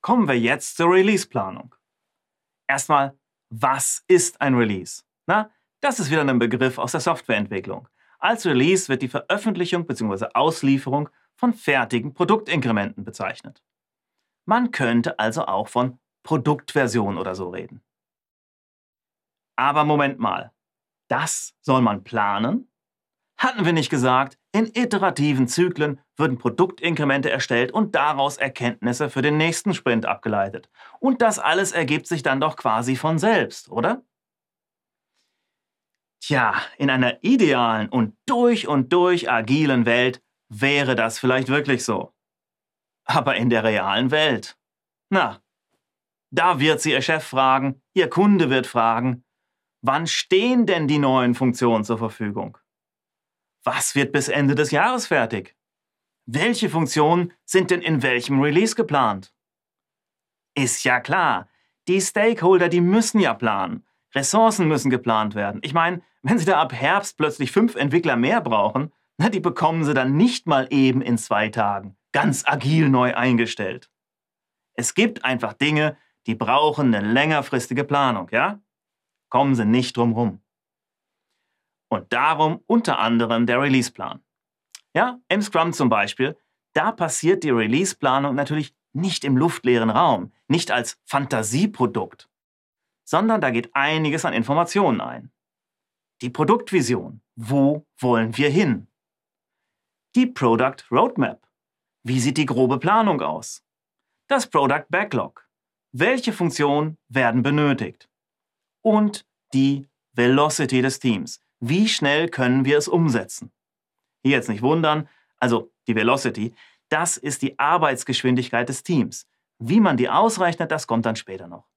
kommen wir jetzt zur Release-Planung. Erstmal, was ist ein Release? Na, das ist wieder ein Begriff aus der Softwareentwicklung. Als Release wird die Veröffentlichung bzw. Auslieferung von fertigen Produktinkrementen bezeichnet. Man könnte also auch von Produktversion oder so reden. Aber Moment mal, das soll man planen? Hatten wir nicht gesagt, in iterativen Zyklen würden Produktinkremente erstellt und daraus Erkenntnisse für den nächsten Sprint abgeleitet. Und das alles ergibt sich dann doch quasi von selbst, oder? Tja, in einer idealen und durch und durch agilen Welt wäre das vielleicht wirklich so. Aber in der realen Welt? Na, da wird sie ihr Chef fragen, ihr Kunde wird fragen, wann stehen denn die neuen Funktionen zur Verfügung? Was wird bis Ende des Jahres fertig? Welche Funktionen sind denn in welchem Release geplant? Ist ja klar, die Stakeholder, die müssen ja planen. Ressourcen müssen geplant werden. Ich meine, wenn Sie da ab Herbst plötzlich fünf Entwickler mehr brauchen, na, die bekommen Sie dann nicht mal eben in zwei Tagen, ganz agil neu eingestellt. Es gibt einfach Dinge, die brauchen eine längerfristige Planung, ja? Kommen Sie nicht drum rum. Und darum unter anderem der Releaseplan. Ja, im Scrum zum Beispiel, da passiert die Releaseplanung natürlich nicht im luftleeren Raum, nicht als Fantasieprodukt, sondern da geht einiges an Informationen ein. Die Produktvision, wo wollen wir hin? Die Product Roadmap, wie sieht die grobe Planung aus? Das Product Backlog, welche Funktionen werden benötigt? Und die Velocity des Teams, wie schnell können wir es umsetzen? Hier jetzt nicht wundern, also die Velocity, das ist die Arbeitsgeschwindigkeit des Teams. Wie man die ausrechnet, das kommt dann später noch.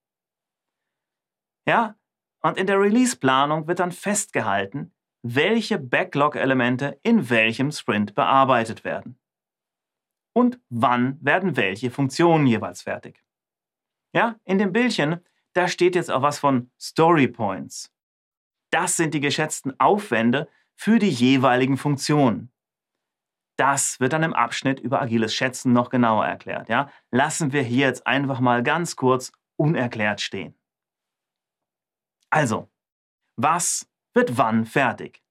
Ja, und in der Release-Planung wird dann festgehalten, welche Backlog-Elemente in welchem Sprint bearbeitet werden. Und wann werden welche Funktionen jeweils fertig. Ja, in dem Bildchen, da steht jetzt auch was von Story Points. Das sind die geschätzten Aufwände für die jeweiligen Funktionen. Das wird dann im Abschnitt über agiles Schätzen noch genauer erklärt. Ja? Lassen wir hier jetzt einfach mal ganz kurz unerklärt stehen. Also, was wird wann fertig?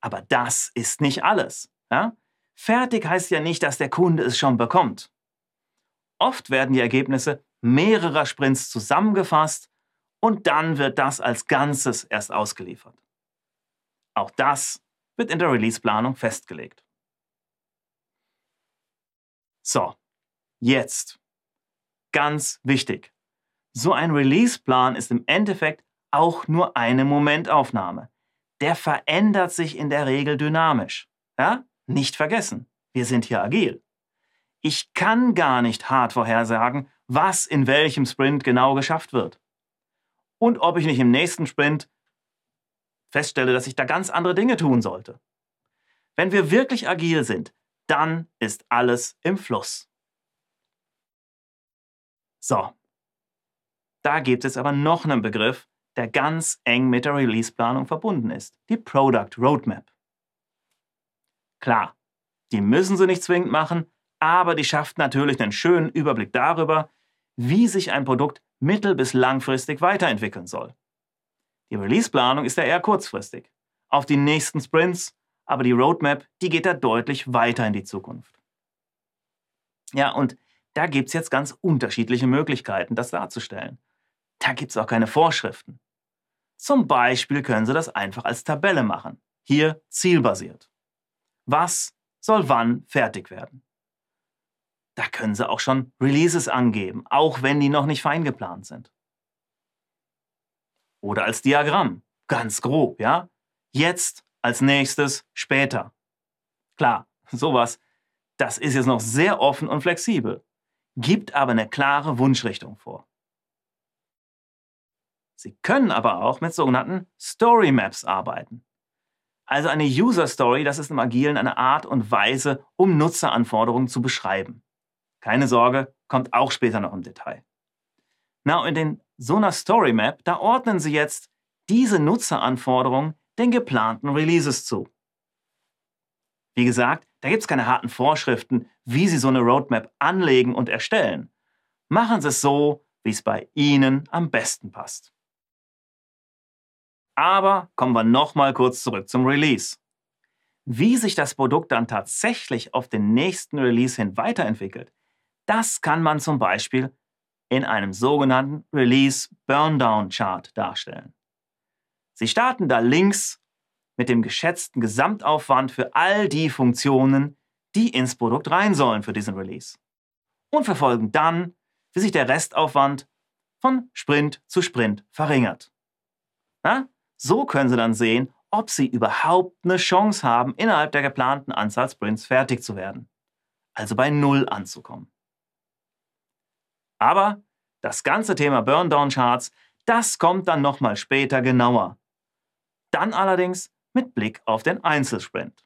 Aber das ist nicht alles. Ja? Fertig heißt ja nicht, dass der Kunde es schon bekommt. Oft werden die Ergebnisse mehrerer Sprints zusammengefasst und dann wird das als Ganzes erst ausgeliefert. Auch das wird in der Release-Planung festgelegt. So, jetzt. Ganz wichtig. So ein Release-Plan ist im Endeffekt auch nur eine Momentaufnahme. Der verändert sich in der Regel dynamisch. Ja? Nicht vergessen, wir sind hier agil. Ich kann gar nicht hart vorhersagen, was in welchem Sprint genau geschafft wird. Und ob ich nicht im nächsten Sprint feststelle, dass ich da ganz andere Dinge tun sollte. Wenn wir wirklich agil sind, dann ist alles im Fluss. So, da gibt es aber noch einen Begriff, der ganz eng mit der Release-Planung verbunden ist, die Product Roadmap. Klar, die müssen sie nicht zwingend machen, aber die schafft natürlich einen schönen Überblick darüber, wie sich ein Produkt mittel- bis langfristig weiterentwickeln soll. Die Release-Planung ist ja eher kurzfristig, auf die nächsten Sprints, aber die Roadmap, die geht da deutlich weiter in die Zukunft. Ja, und da gibt es jetzt ganz unterschiedliche Möglichkeiten, das darzustellen. Da gibt es auch keine Vorschriften. Zum Beispiel können Sie das einfach als Tabelle machen. Hier zielbasiert. Was soll wann fertig werden? Da können Sie auch schon Releases angeben, auch wenn die noch nicht fein geplant sind. Oder als Diagramm, ganz grob, ja? Jetzt, als nächstes, später. Klar, sowas, das ist jetzt noch sehr offen und flexibel, gibt aber eine klare Wunschrichtung vor. Sie können aber auch mit sogenannten Story Maps arbeiten. Also eine User Story, das ist im Agilen eine Art und Weise, um Nutzeranforderungen zu beschreiben. Keine Sorge, kommt auch später noch im Detail. Na, in so einer Story Map, da ordnen Sie jetzt diese Nutzeranforderungen den geplanten Releases zu. Wie gesagt, da gibt es keine harten Vorschriften, wie Sie so eine Roadmap anlegen und erstellen. Machen Sie es so, wie es bei Ihnen am besten passt. Aber kommen wir nochmal kurz zurück zum Release. Wie sich das Produkt dann tatsächlich auf den nächsten Release hin weiterentwickelt, das kann man zum Beispiel in einem sogenannten Release Burndown Chart darstellen. Sie starten da links mit dem geschätzten Gesamtaufwand für all die Funktionen, die ins Produkt rein sollen für diesen Release. Und verfolgen dann, wie sich der Restaufwand von Sprint zu Sprint verringert. Na, so können Sie dann sehen, ob Sie überhaupt eine Chance haben, innerhalb der geplanten Anzahl Sprints fertig zu werden. Also bei Null anzukommen. Aber das ganze Thema Burndown-Charts, das kommt dann nochmal später genauer. Dann allerdings mit Blick auf den Einzelsprint.